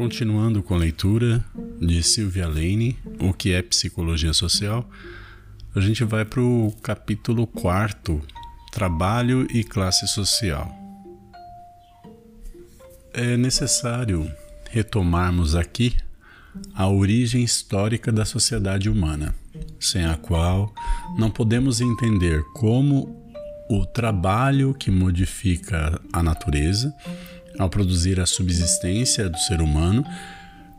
Continuando com a leitura de Sylvia Lane, O que é Psicologia Social, a gente vai para o capítulo 4, Trabalho e Classe Social. É necessário retomarmos aqui a origem histórica da sociedade humana, sem a qual não podemos entender como o trabalho que modifica a natureza ao produzir a subsistência do ser humano,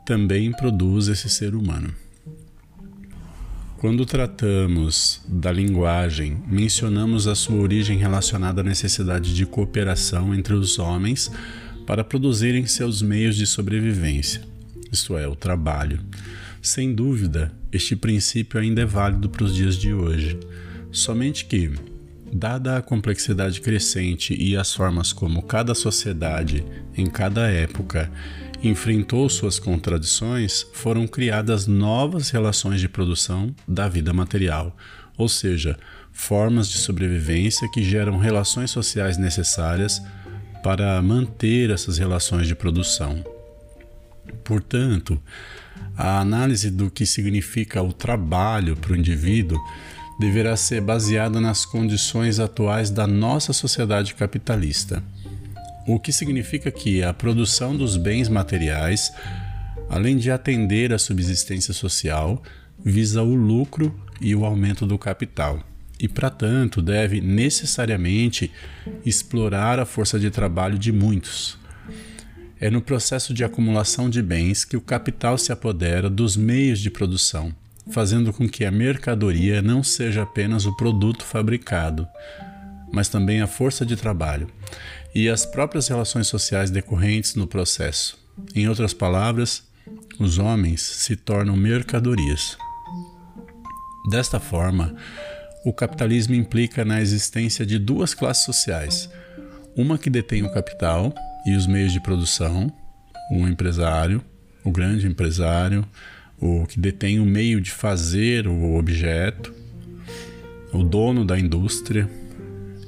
também produz esse ser humano. Quando tratamos da linguagem, mencionamos a sua origem relacionada à necessidade de cooperação entre os homens para produzirem seus meios de sobrevivência, isto é, o trabalho. Sem dúvida, este princípio ainda é válido para os dias de hoje, somente que, Dada a complexidade crescente e as formas como cada sociedade, em cada época, enfrentou suas contradições, foram criadas novas relações de produção da vida material, ou seja, formas de sobrevivência que geram relações sociais necessárias para manter essas relações de produção. Portanto, a análise do que significa o trabalho para o indivíduo deverá ser baseada nas condições atuais da nossa sociedade capitalista. O que significa que a produção dos bens materiais, além de atender à subsistência social, visa o lucro e o aumento do capital e, para tanto, deve necessariamente explorar a força de trabalho de muitos. É no processo de acumulação de bens que o capital se apodera dos meios de produção fazendo com que a mercadoria não seja apenas o produto fabricado, mas também a força de trabalho e as próprias relações sociais decorrentes no processo. Em outras palavras, os homens se tornam mercadorias. Desta forma, o capitalismo implica na existência de duas classes sociais: uma que detém o capital e os meios de produção, o empresário, o grande empresário, o que detém o meio de fazer o objeto, o dono da indústria,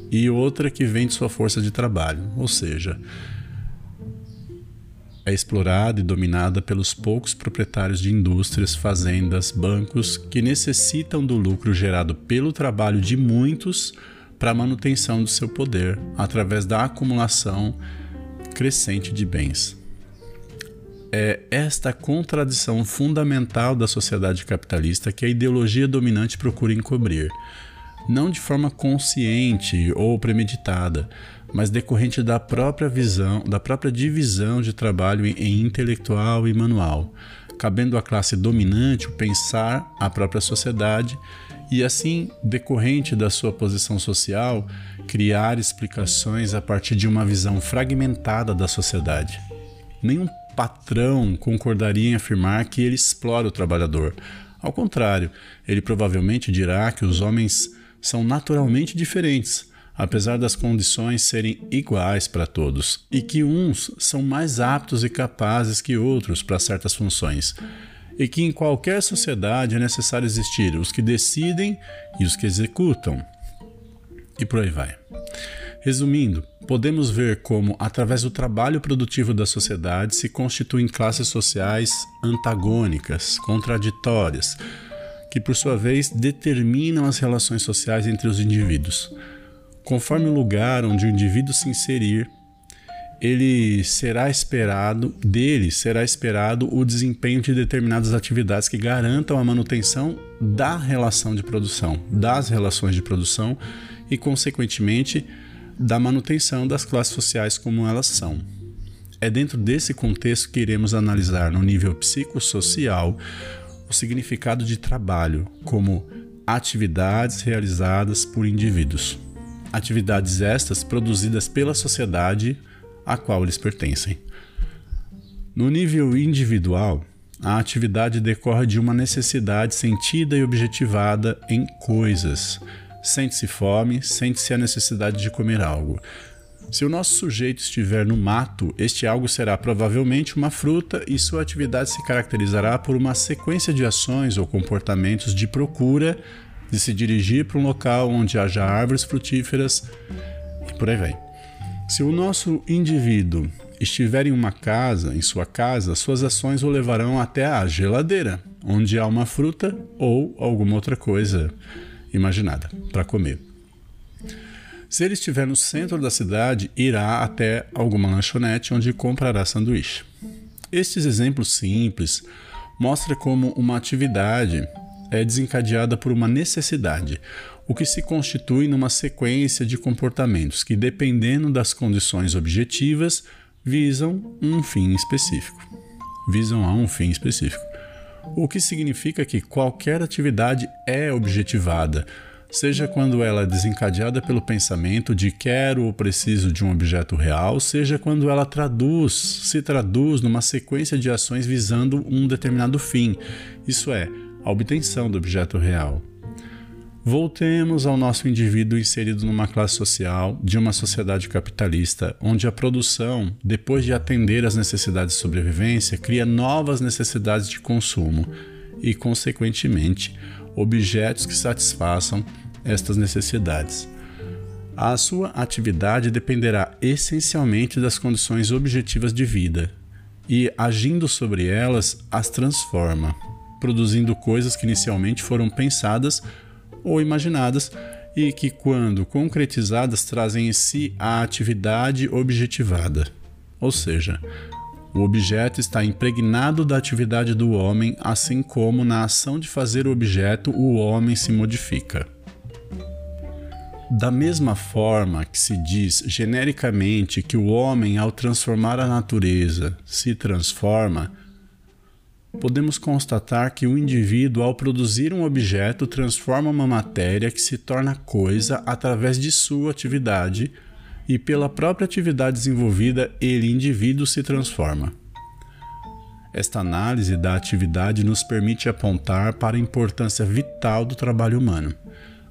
e outra que vende sua força de trabalho, ou seja, é explorada e dominada pelos poucos proprietários de indústrias, fazendas, bancos que necessitam do lucro gerado pelo trabalho de muitos para a manutenção do seu poder através da acumulação crescente de bens é esta contradição fundamental da sociedade capitalista que a ideologia dominante procura encobrir, não de forma consciente ou premeditada, mas decorrente da própria visão, da própria divisão de trabalho em intelectual e manual, cabendo à classe dominante o pensar a própria sociedade e assim, decorrente da sua posição social, criar explicações a partir de uma visão fragmentada da sociedade. Nenhum patrão concordaria em afirmar que ele explora o trabalhador. Ao contrário, ele provavelmente dirá que os homens são naturalmente diferentes, apesar das condições serem iguais para todos, e que uns são mais aptos e capazes que outros para certas funções, e que em qualquer sociedade é necessário existir os que decidem e os que executam. E por aí vai. Resumindo, podemos ver como, através do trabalho produtivo da sociedade, se constituem classes sociais antagônicas, contraditórias, que por sua vez determinam as relações sociais entre os indivíduos. Conforme o lugar onde o indivíduo se inserir, ele será esperado, dele será esperado o desempenho de determinadas atividades que garantam a manutenção da relação de produção, das relações de produção e, consequentemente, da manutenção das classes sociais como elas são. É dentro desse contexto que iremos analisar no nível psicossocial o significado de trabalho como atividades realizadas por indivíduos. Atividades estas produzidas pela sociedade a qual eles pertencem. No nível individual, a atividade decorre de uma necessidade sentida e objetivada em coisas, sente-se fome, sente-se a necessidade de comer algo. Se o nosso sujeito estiver no mato, este algo será provavelmente uma fruta e sua atividade se caracterizará por uma sequência de ações ou comportamentos de procura de se dirigir para um local onde haja árvores frutíferas e por aí vai. Se o nosso indivíduo estiver em uma casa, em sua casa, suas ações o levarão até a geladeira, onde há uma fruta ou alguma outra coisa imaginada para comer. Se ele estiver no centro da cidade, irá até alguma lanchonete onde comprará sanduíche. Estes exemplos simples mostram como uma atividade é desencadeada por uma necessidade, o que se constitui numa sequência de comportamentos que, dependendo das condições objetivas, visam um fim específico. Visam a um fim específico. O que significa que qualquer atividade é objetivada, seja quando ela é desencadeada pelo pensamento de quero ou preciso de um objeto real, seja quando ela traduz, se traduz numa sequência de ações visando um determinado fim, isso é, a obtenção do objeto real. Voltemos ao nosso indivíduo inserido numa classe social de uma sociedade capitalista, onde a produção, depois de atender às necessidades de sobrevivência, cria novas necessidades de consumo e, consequentemente, objetos que satisfaçam estas necessidades. A sua atividade dependerá essencialmente das condições objetivas de vida e, agindo sobre elas, as transforma, produzindo coisas que inicialmente foram pensadas ou imaginadas e que, quando concretizadas, trazem em si a atividade objetivada. Ou seja, o objeto está impregnado da atividade do homem, assim como na ação de fazer o objeto o homem se modifica. Da mesma forma que se diz genericamente que o homem, ao transformar a natureza, se transforma, podemos constatar que o indivíduo, ao produzir um objeto, transforma uma matéria que se torna coisa através de sua atividade, e pela própria atividade desenvolvida, ele, indivíduo, se transforma. Esta análise da atividade nos permite apontar para a importância vital do trabalho humano,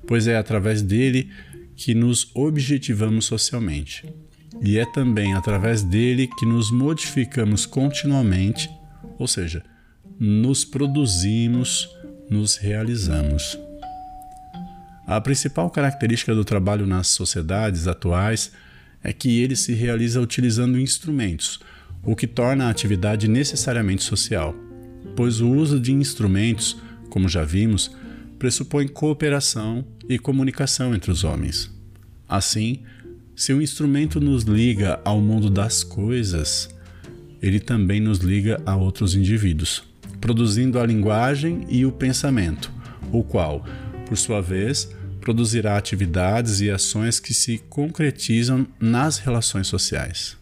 pois é através dele que nos objetivamos socialmente. E é também através dele que nos modificamos continuamente, ou seja, nos produzimos, nos realizamos. A principal característica do trabalho nas sociedades atuais é que ele se realiza utilizando instrumentos, o que torna a atividade necessariamente social, pois o uso de instrumentos, como já vimos, pressupõe cooperação e comunicação entre os homens. Assim, se o instrumento nos liga ao mundo das coisas, ele também nos liga a outros indivíduos produzindo a linguagem e o pensamento, o qual, por sua vez, produzirá atividades e ações que se concretizam nas relações sociais.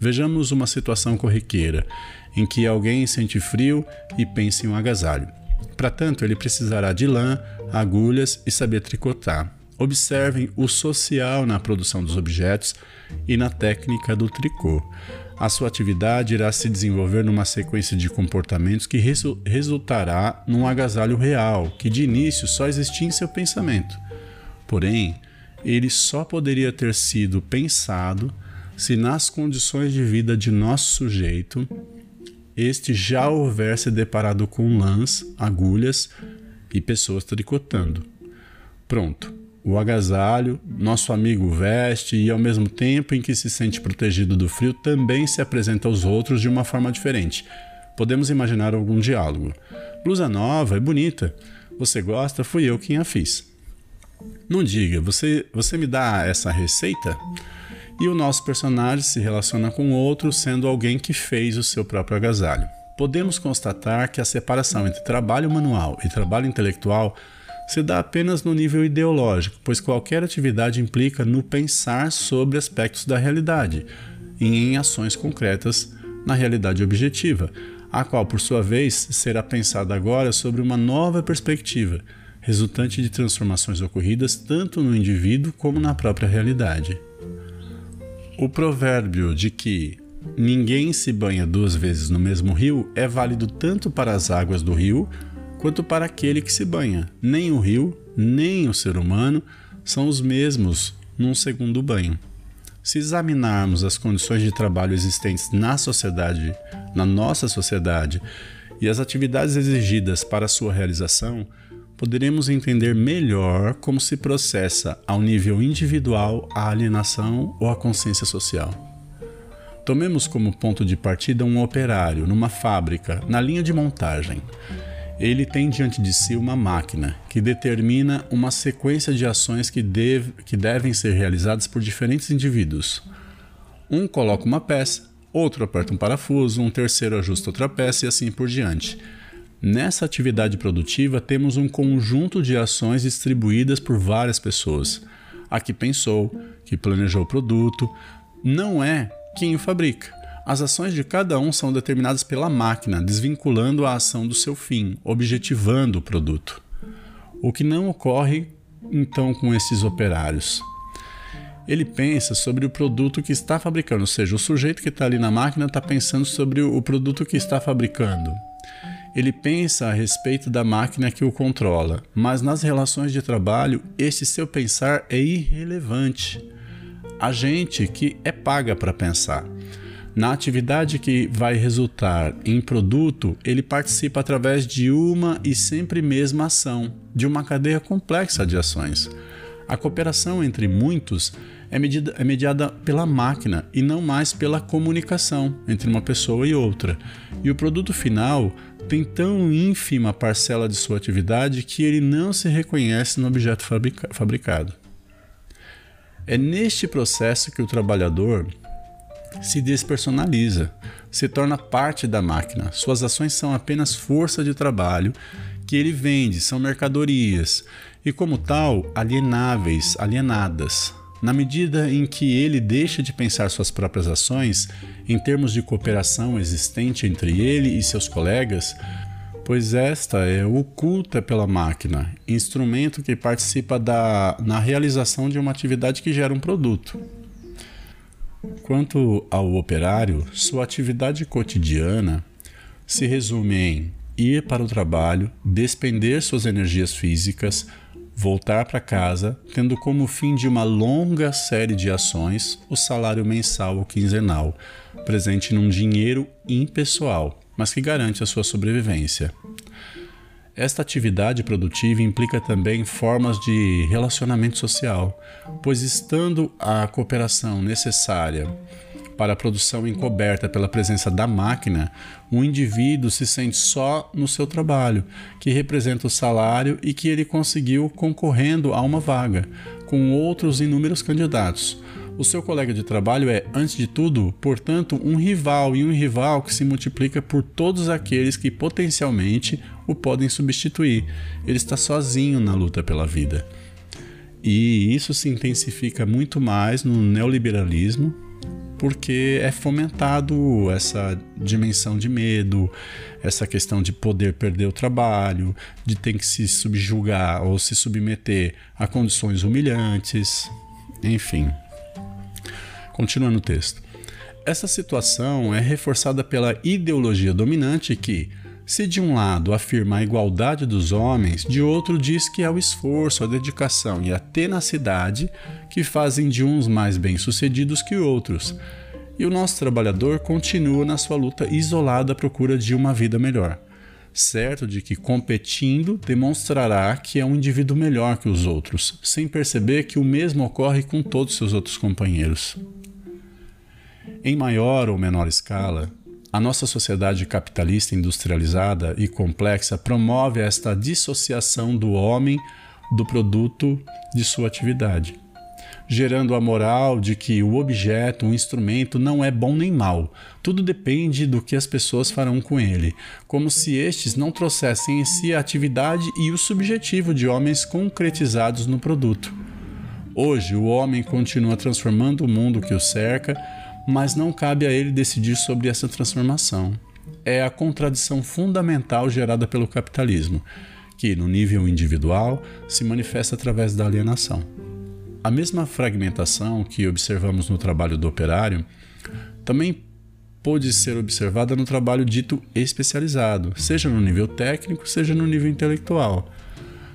Vejamos uma situação corriqueira em que alguém sente frio e pensa em um agasalho. Para tanto, ele precisará de lã, agulhas e saber tricotar. Observem o social na produção dos objetos e na técnica do tricô a sua atividade irá se desenvolver numa sequência de comportamentos que resu resultará num agasalho real, que de início só existia em seu pensamento. Porém, ele só poderia ter sido pensado se nas condições de vida de nosso sujeito este já houver se deparado com lãs, agulhas e pessoas tricotando. Pronto, o agasalho, nosso amigo veste e, ao mesmo tempo em que se sente protegido do frio, também se apresenta aos outros de uma forma diferente. Podemos imaginar algum diálogo. Blusa nova, é bonita. Você gosta? Fui eu quem a fiz. Não diga, você, você me dá essa receita? E o nosso personagem se relaciona com outro, sendo alguém que fez o seu próprio agasalho. Podemos constatar que a separação entre trabalho manual e trabalho intelectual se dá apenas no nível ideológico, pois qualquer atividade implica no pensar sobre aspectos da realidade e em ações concretas na realidade objetiva, a qual, por sua vez, será pensada agora sobre uma nova perspectiva, resultante de transformações ocorridas tanto no indivíduo como na própria realidade. O provérbio de que ninguém se banha duas vezes no mesmo rio é válido tanto para as águas do rio quanto para aquele que se banha. Nem o rio, nem o ser humano são os mesmos num segundo banho. Se examinarmos as condições de trabalho existentes na sociedade, na nossa sociedade, e as atividades exigidas para sua realização, poderemos entender melhor como se processa ao nível individual a alienação ou a consciência social. Tomemos como ponto de partida um operário numa fábrica, na linha de montagem. Ele tem diante de si uma máquina que determina uma sequência de ações que, deve, que devem ser realizadas por diferentes indivíduos. Um coloca uma peça, outro aperta um parafuso, um terceiro ajusta outra peça e assim por diante. Nessa atividade produtiva, temos um conjunto de ações distribuídas por várias pessoas. A que pensou, que planejou o produto, não é quem o fabrica. As ações de cada um são determinadas pela máquina, desvinculando a ação do seu fim, objetivando o produto. O que não ocorre então com esses operários? Ele pensa sobre o produto que está fabricando, ou seja, o sujeito que está ali na máquina está pensando sobre o produto que está fabricando. Ele pensa a respeito da máquina que o controla, mas nas relações de trabalho, esse seu pensar é irrelevante. A gente que é paga para pensar. Na atividade que vai resultar em produto, ele participa através de uma e sempre mesma ação, de uma cadeia complexa de ações. A cooperação entre muitos é, medida, é mediada pela máquina e não mais pela comunicação entre uma pessoa e outra. E o produto final tem tão ínfima parcela de sua atividade que ele não se reconhece no objeto fabrica, fabricado. É neste processo que o trabalhador se despersonaliza, se torna parte da máquina. Suas ações são apenas força de trabalho que ele vende, são mercadorias e, como tal, alienáveis, alienadas. Na medida em que ele deixa de pensar suas próprias ações em termos de cooperação existente entre ele e seus colegas, pois esta é oculta pela máquina, instrumento que participa da, na realização de uma atividade que gera um produto. Quanto ao operário, sua atividade cotidiana se resume em ir para o trabalho, despender suas energias físicas, voltar para casa, tendo como fim de uma longa série de ações o salário mensal ou quinzenal, presente num dinheiro impessoal, mas que garante a sua sobrevivência. Esta atividade produtiva implica também formas de relacionamento social, pois estando a cooperação necessária para a produção encoberta pela presença da máquina, o indivíduo se sente só no seu trabalho, que representa o salário e que ele conseguiu concorrendo a uma vaga, com outros inúmeros candidatos. O seu colega de trabalho é, antes de tudo, portanto, um rival e um rival que se multiplica por todos aqueles que potencialmente o podem substituir. Ele está sozinho na luta pela vida. E isso se intensifica muito mais no neoliberalismo, porque é fomentado essa dimensão de medo, essa questão de poder perder o trabalho, de ter que se subjugar ou se submeter a condições humilhantes, enfim. Continuando o texto. Essa situação é reforçada pela ideologia dominante que, se de um lado afirma a igualdade dos homens, de outro diz que é o esforço, a dedicação e a tenacidade que fazem de uns mais bem-sucedidos que outros. E o nosso trabalhador continua na sua luta isolada à procura de uma vida melhor, certo de que competindo demonstrará que é um indivíduo melhor que os outros, sem perceber que o mesmo ocorre com todos seus outros companheiros. Em maior ou menor escala, a nossa sociedade capitalista industrializada e complexa promove esta dissociação do homem do produto de sua atividade, gerando a moral de que o objeto, o instrumento, não é bom nem mal. Tudo depende do que as pessoas farão com ele, como se estes não trouxessem em si a atividade e o subjetivo de homens concretizados no produto. Hoje, o homem continua transformando o mundo que o cerca mas não cabe a ele decidir sobre essa transformação. É a contradição fundamental gerada pelo capitalismo, que, no nível individual, se manifesta através da alienação. A mesma fragmentação que observamos no trabalho do operário também pode ser observada no trabalho dito especializado, seja no nível técnico, seja no nível intelectual.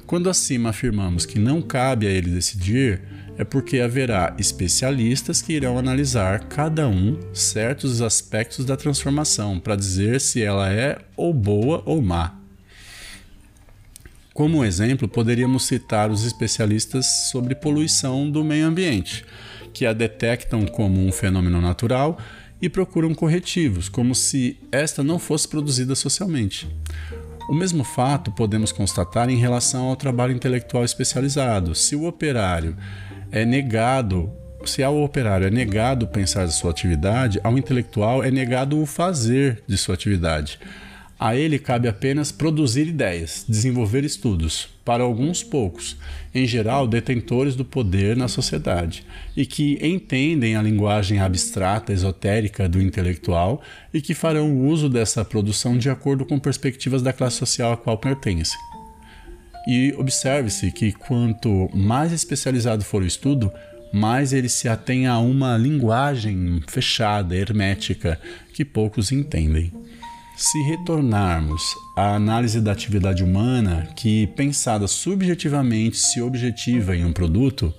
Quando acima afirmamos que não cabe a ele decidir, é porque haverá especialistas que irão analisar cada um certos aspectos da transformação para dizer se ela é ou boa ou má. Como exemplo, poderíamos citar os especialistas sobre poluição do meio ambiente, que a detectam como um fenômeno natural e procuram corretivos, como se esta não fosse produzida socialmente. O mesmo fato podemos constatar em relação ao trabalho intelectual especializado. Se o operário é negado, se ao operário é negado pensar de sua atividade, ao intelectual é negado o fazer de sua atividade. A ele cabe apenas produzir ideias, desenvolver estudos, para alguns poucos, em geral detentores do poder na sociedade, e que entendem a linguagem abstrata, esotérica do intelectual e que farão uso dessa produção de acordo com perspectivas da classe social a qual pertencem. E observe-se que quanto mais especializado for o estudo, mais ele se atém a uma linguagem fechada, hermética, que poucos entendem. Se retornarmos à análise da atividade humana, que pensada subjetivamente se objetiva em um produto,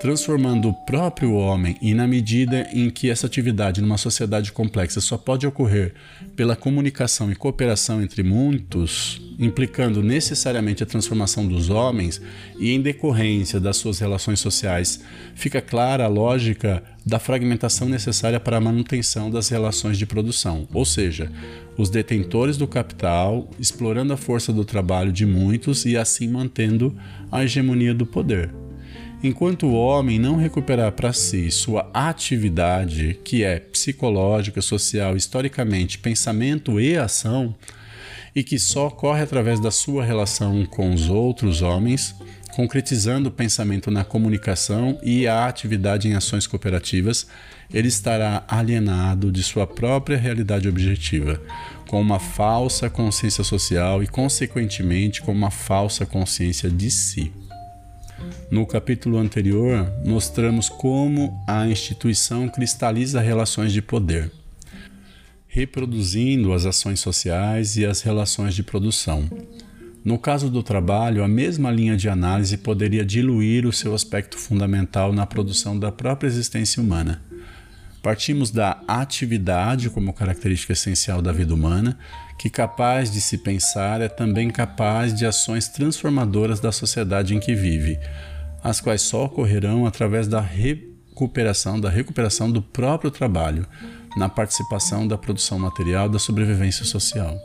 transformando o próprio homem e na medida em que essa atividade numa sociedade complexa só pode ocorrer pela comunicação e cooperação entre muitos, implicando necessariamente a transformação dos homens e em decorrência das suas relações sociais, fica clara a lógica da fragmentação necessária para a manutenção das relações de produção, ou seja, os detentores do capital explorando a força do trabalho de muitos e assim mantendo a hegemonia do poder. Enquanto o homem não recuperar para si sua atividade, que é psicológica, social, historicamente, pensamento e ação, e que só ocorre através da sua relação com os outros homens, concretizando o pensamento na comunicação e a atividade em ações cooperativas, ele estará alienado de sua própria realidade objetiva, com uma falsa consciência social e, consequentemente, com uma falsa consciência de si. No capítulo anterior, mostramos como a instituição cristaliza relações de poder, reproduzindo as ações sociais e as relações de produção. No caso do trabalho, a mesma linha de análise poderia diluir o seu aspecto fundamental na produção da própria existência humana. Partimos da atividade como característica essencial da vida humana, que capaz de se pensar é também capaz de ações transformadoras da sociedade em que vive, as quais só ocorrerão através da recuperação, da recuperação do próprio trabalho, na participação da produção material da sobrevivência social.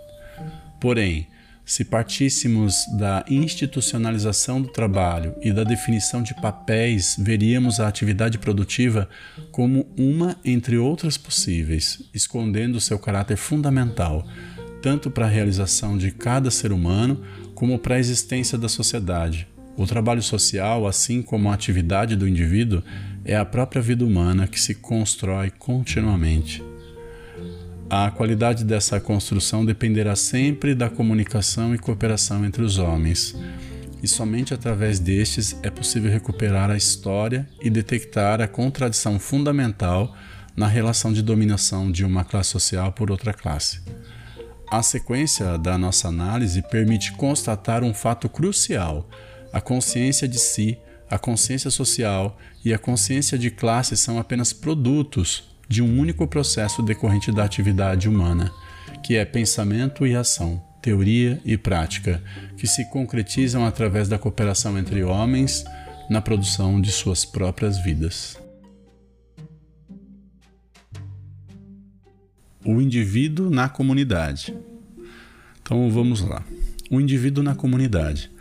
Porém, se partíssemos da institucionalização do trabalho e da definição de papéis, veríamos a atividade produtiva como uma entre outras possíveis, escondendo seu caráter fundamental, tanto para a realização de cada ser humano como para a existência da sociedade. O trabalho social, assim como a atividade do indivíduo, é a própria vida humana que se constrói continuamente. A qualidade dessa construção dependerá sempre da comunicação e cooperação entre os homens, e somente através destes é possível recuperar a história e detectar a contradição fundamental na relação de dominação de uma classe social por outra classe. A sequência da nossa análise permite constatar um fato crucial: a consciência de si, a consciência social e a consciência de classe são apenas produtos de um único processo decorrente da atividade humana, que é pensamento e ação, teoria e prática, que se concretizam através da cooperação entre homens na produção de suas próprias vidas. O indivíduo na comunidade. Então vamos lá. O indivíduo na comunidade.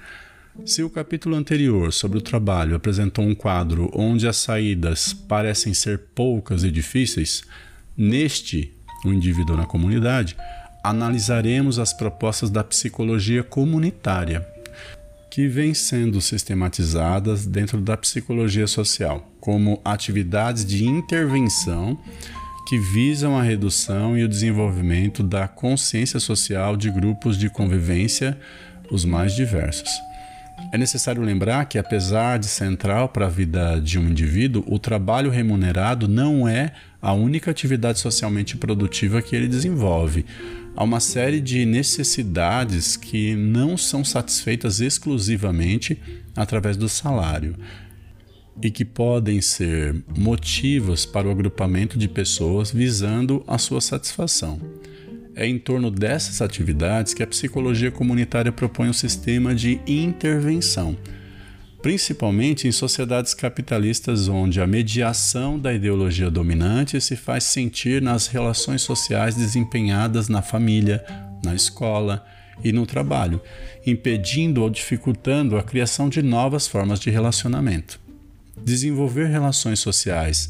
Se o capítulo anterior sobre o trabalho apresentou um quadro onde as saídas parecem ser poucas e difíceis, neste, o indivíduo na comunidade, analisaremos as propostas da psicologia comunitária, que vêm sendo sistematizadas dentro da psicologia social, como atividades de intervenção que visam a redução e o desenvolvimento da consciência social de grupos de convivência os mais diversos. É necessário lembrar que, apesar de central para a vida de um indivíduo, o trabalho remunerado não é a única atividade socialmente produtiva que ele desenvolve. Há uma série de necessidades que não são satisfeitas exclusivamente através do salário e que podem ser motivos para o agrupamento de pessoas visando a sua satisfação. É em torno dessas atividades que a psicologia comunitária propõe um sistema de intervenção. principalmente em sociedades capitalistas onde a mediação da ideologia dominante se faz sentir nas relações sociais desempenhadas na família, na escola e no trabalho, impedindo ou dificultando a criação de novas formas de relacionamento. Desenvolver relações sociais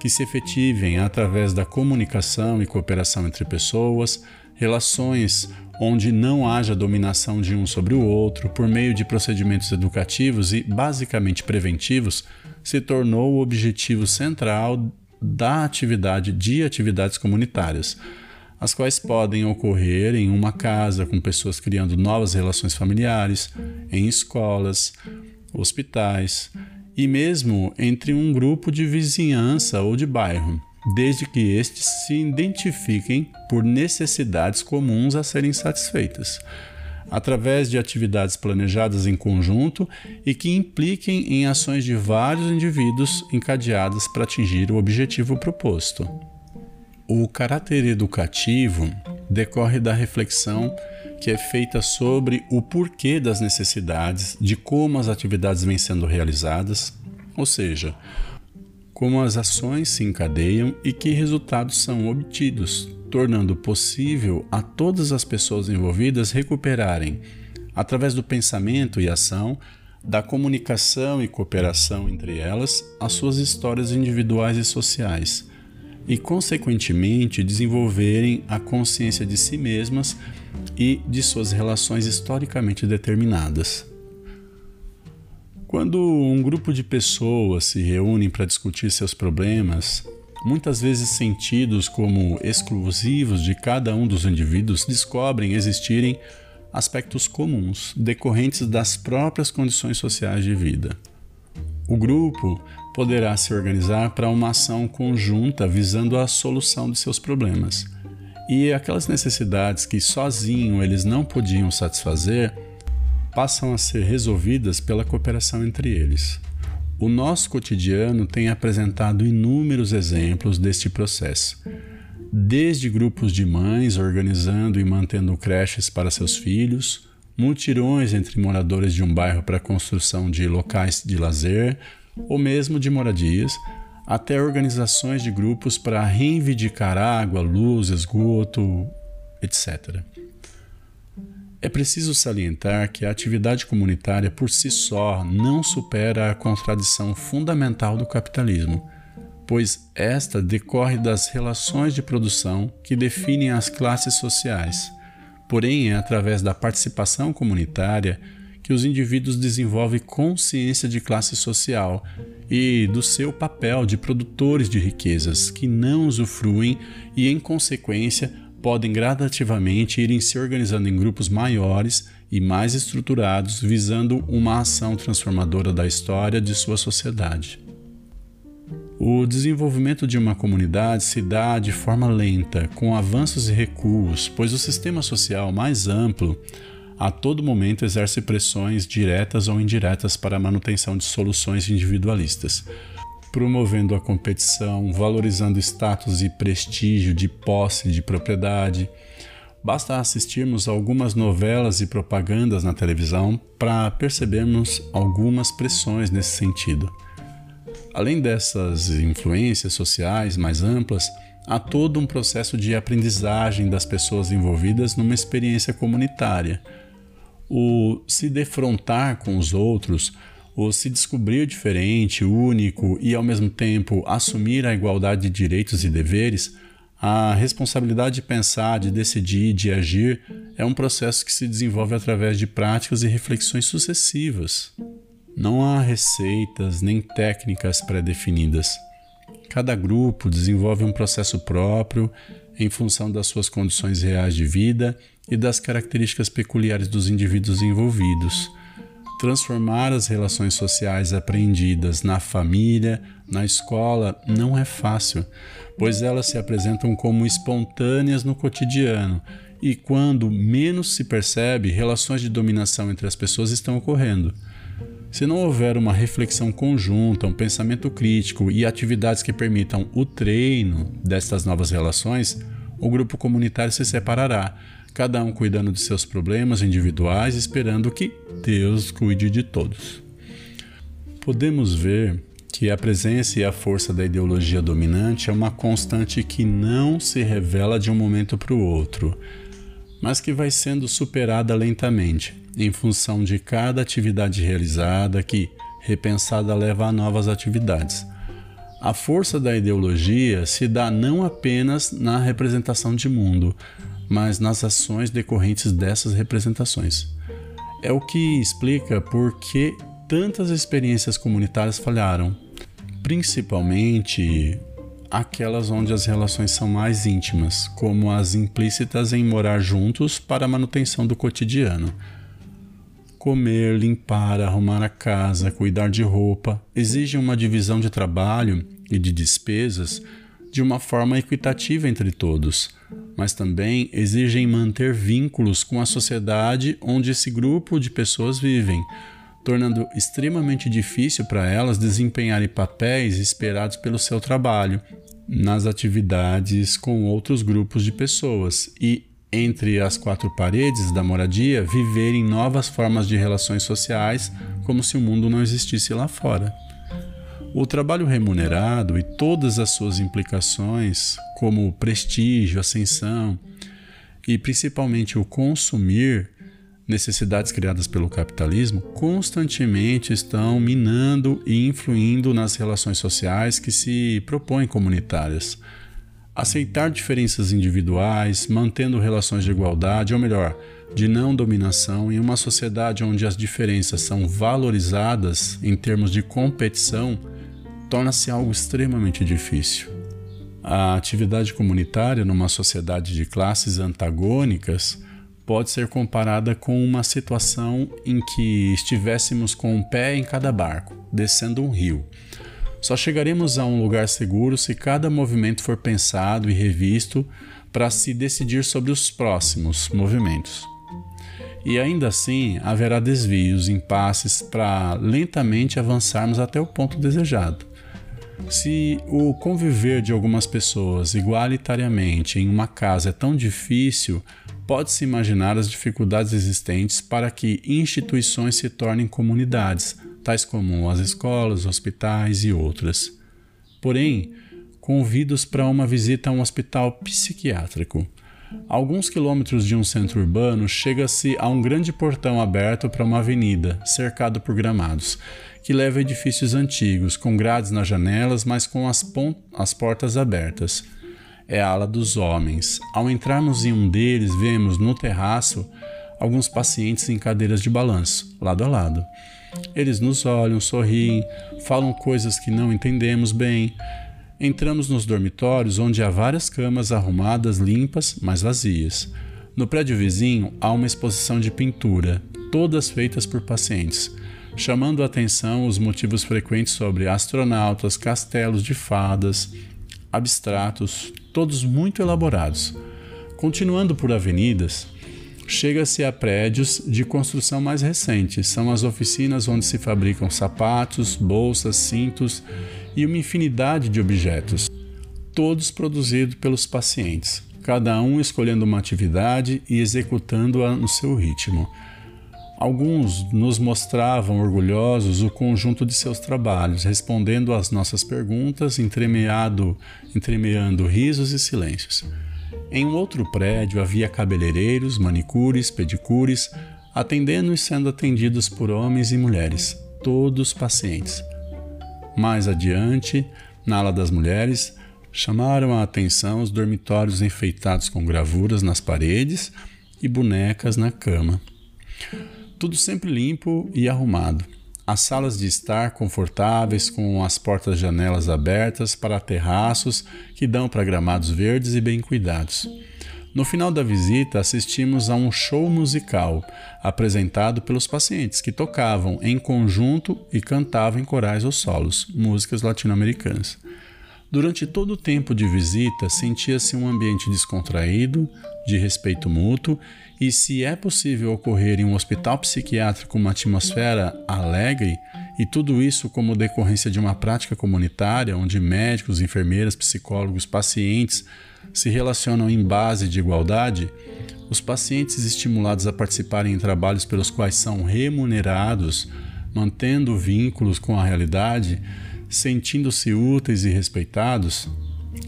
que se efetivem através da comunicação e cooperação entre pessoas, relações onde não haja dominação de um sobre o outro por meio de procedimentos educativos e basicamente preventivos, se tornou o objetivo central da atividade de atividades comunitárias, as quais podem ocorrer em uma casa com pessoas criando novas relações familiares, em escolas, hospitais e mesmo entre um grupo de vizinhança ou de bairro desde que estes se identifiquem por necessidades comuns a serem satisfeitas, através de atividades planejadas em conjunto e que impliquem em ações de vários indivíduos encadeadas para atingir o objetivo proposto. O caráter educativo decorre da reflexão que é feita sobre o porquê das necessidades, de como as atividades vêm sendo realizadas, ou seja, como as ações se encadeiam e que resultados são obtidos, tornando possível a todas as pessoas envolvidas recuperarem, através do pensamento e ação, da comunicação e cooperação entre elas, as suas histórias individuais e sociais, e, consequentemente, desenvolverem a consciência de si mesmas e de suas relações historicamente determinadas. Quando um grupo de pessoas se reúnem para discutir seus problemas, muitas vezes sentidos como exclusivos de cada um dos indivíduos, descobrem existirem aspectos comuns decorrentes das próprias condições sociais de vida. O grupo poderá se organizar para uma ação conjunta visando a solução de seus problemas. E aquelas necessidades que sozinho eles não podiam satisfazer passam a ser resolvidas pela cooperação entre eles. O nosso cotidiano tem apresentado inúmeros exemplos deste processo, desde grupos de mães organizando e mantendo creches para seus filhos, mutirões entre moradores de um bairro para a construção de locais de lazer ou mesmo de moradias, até organizações de grupos para reivindicar água, luz, esgoto, etc. É preciso salientar que a atividade comunitária por si só não supera a contradição fundamental do capitalismo, pois esta decorre das relações de produção que definem as classes sociais. Porém, é através da participação comunitária que os indivíduos desenvolvem consciência de classe social e do seu papel de produtores de riquezas que não usufruem e, em consequência, podem gradativamente irem se organizando em grupos maiores e mais estruturados, visando uma ação transformadora da história de sua sociedade. O desenvolvimento de uma comunidade se dá de forma lenta, com avanços e recuos, pois o sistema social mais amplo a todo momento exerce pressões diretas ou indiretas para a manutenção de soluções individualistas, promovendo a competição, valorizando status e prestígio de posse de propriedade. Basta assistirmos algumas novelas e propagandas na televisão para percebermos algumas pressões nesse sentido. Além dessas influências sociais mais amplas, há todo um processo de aprendizagem das pessoas envolvidas numa experiência comunitária. O se defrontar com os outros o se descobrir diferente, único e ao mesmo tempo assumir a igualdade de direitos e deveres, a responsabilidade de pensar, de decidir, de agir é um processo que se desenvolve através de práticas e reflexões sucessivas. Não há receitas nem técnicas pré-definidas. Cada grupo desenvolve um processo próprio em função das suas condições reais de vida e das características peculiares dos indivíduos envolvidos transformar as relações sociais aprendidas na família, na escola, não é fácil, pois elas se apresentam como espontâneas no cotidiano e, quando menos se percebe, relações de dominação entre as pessoas estão ocorrendo. Se não houver uma reflexão conjunta, um pensamento crítico e atividades que permitam o treino destas novas relações, o grupo comunitário se separará cada um cuidando de seus problemas individuais, esperando que Deus cuide de todos. Podemos ver que a presença e a força da ideologia dominante é uma constante que não se revela de um momento para o outro, mas que vai sendo superada lentamente, em função de cada atividade realizada que, repensada, leva a novas atividades. A força da ideologia se dá não apenas na representação de mundo, mas nas ações decorrentes dessas representações. É o que explica por que tantas experiências comunitárias falharam, principalmente aquelas onde as relações são mais íntimas, como as implícitas em morar juntos para a manutenção do cotidiano. Comer, limpar, arrumar a casa, cuidar de roupa exigem uma divisão de trabalho e de despesas de uma forma equitativa entre todos, mas também exigem manter vínculos com a sociedade onde esse grupo de pessoas vivem tornando extremamente difícil para elas desempenharem papéis esperados pelo seu trabalho nas atividades com outros grupos de pessoas e, entre as quatro paredes da moradia, viverem novas formas de relações sociais como se o mundo não existisse lá fora. O trabalho remunerado e todas as suas implicações, como prestígio, ascensão e principalmente o consumir, necessidades criadas pelo capitalismo constantemente estão minando e influindo nas relações sociais que se propõem comunitárias. Aceitar diferenças individuais, mantendo relações de igualdade, ou melhor, de não dominação, em uma sociedade onde as diferenças são valorizadas em termos de competição, torna-se algo extremamente difícil. A atividade comunitária numa sociedade de classes antagônicas pode ser comparada com uma situação em que estivéssemos com um pé em cada barco, descendo um rio. Só chegaremos a um lugar seguro se cada movimento for pensado e revisto para se decidir sobre os próximos movimentos. E ainda assim haverá desvios, impasses para lentamente avançarmos até o ponto desejado. Se o conviver de algumas pessoas igualitariamente em uma casa é tão difícil, pode-se imaginar as dificuldades existentes para que instituições se tornem comunidades, tais como as escolas, hospitais e outras. Porém, convidos para uma visita a um hospital psiquiátrico. A alguns quilômetros de um centro urbano, chega-se a um grande portão aberto para uma avenida, cercado por gramados que leva a edifícios antigos, com grades nas janelas, mas com as, as portas abertas. É a ala dos homens. Ao entrarmos em um deles, vemos no terraço alguns pacientes em cadeiras de balanço, lado a lado. Eles nos olham, sorriem, falam coisas que não entendemos bem. Entramos nos dormitórios, onde há várias camas arrumadas, limpas, mas vazias. No prédio vizinho há uma exposição de pintura, todas feitas por pacientes chamando a atenção os motivos frequentes sobre astronautas, castelos de fadas, abstratos, todos muito elaborados. Continuando por avenidas, chega-se a prédios de construção mais recente. São as oficinas onde se fabricam sapatos, bolsas, cintos e uma infinidade de objetos, todos produzidos pelos pacientes, cada um escolhendo uma atividade e executando-a no seu ritmo. Alguns nos mostravam orgulhosos o conjunto de seus trabalhos, respondendo às nossas perguntas, entremeado, entremeando risos e silêncios. Em um outro prédio havia cabeleireiros, manicures, pedicures, atendendo e sendo atendidos por homens e mulheres, todos pacientes. Mais adiante, na ala das mulheres, chamaram a atenção os dormitórios enfeitados com gravuras nas paredes e bonecas na cama tudo sempre limpo e arrumado. As salas de estar confortáveis, com as portas janelas abertas para terraços que dão para gramados verdes e bem cuidados. No final da visita, assistimos a um show musical apresentado pelos pacientes que tocavam em conjunto e cantavam em corais ou solos músicas latino-americanas. Durante todo o tempo de visita, sentia-se um ambiente descontraído, de respeito mútuo, e se é possível ocorrer em um hospital psiquiátrico uma atmosfera alegre, e tudo isso como decorrência de uma prática comunitária onde médicos, enfermeiras, psicólogos, pacientes se relacionam em base de igualdade, os pacientes estimulados a participarem em trabalhos pelos quais são remunerados mantendo vínculos com a realidade, sentindo-se úteis e respeitados,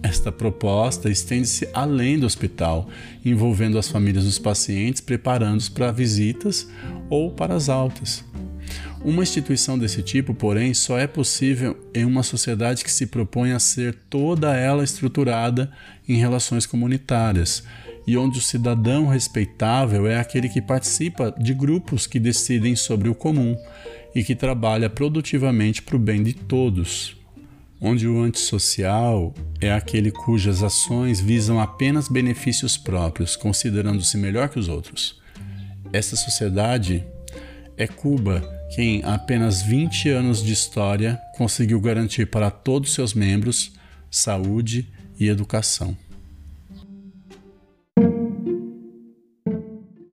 esta proposta estende-se além do hospital, envolvendo as famílias dos pacientes, preparando-os para visitas ou para as altas. Uma instituição desse tipo, porém, só é possível em uma sociedade que se propõe a ser toda ela estruturada em relações comunitárias e onde o cidadão respeitável é aquele que participa de grupos que decidem sobre o comum e que trabalha produtivamente para o bem de todos. Onde o antissocial é aquele cujas ações visam apenas benefícios próprios, considerando-se melhor que os outros. Essa sociedade é Cuba, que em apenas 20 anos de história conseguiu garantir para todos seus membros saúde e educação.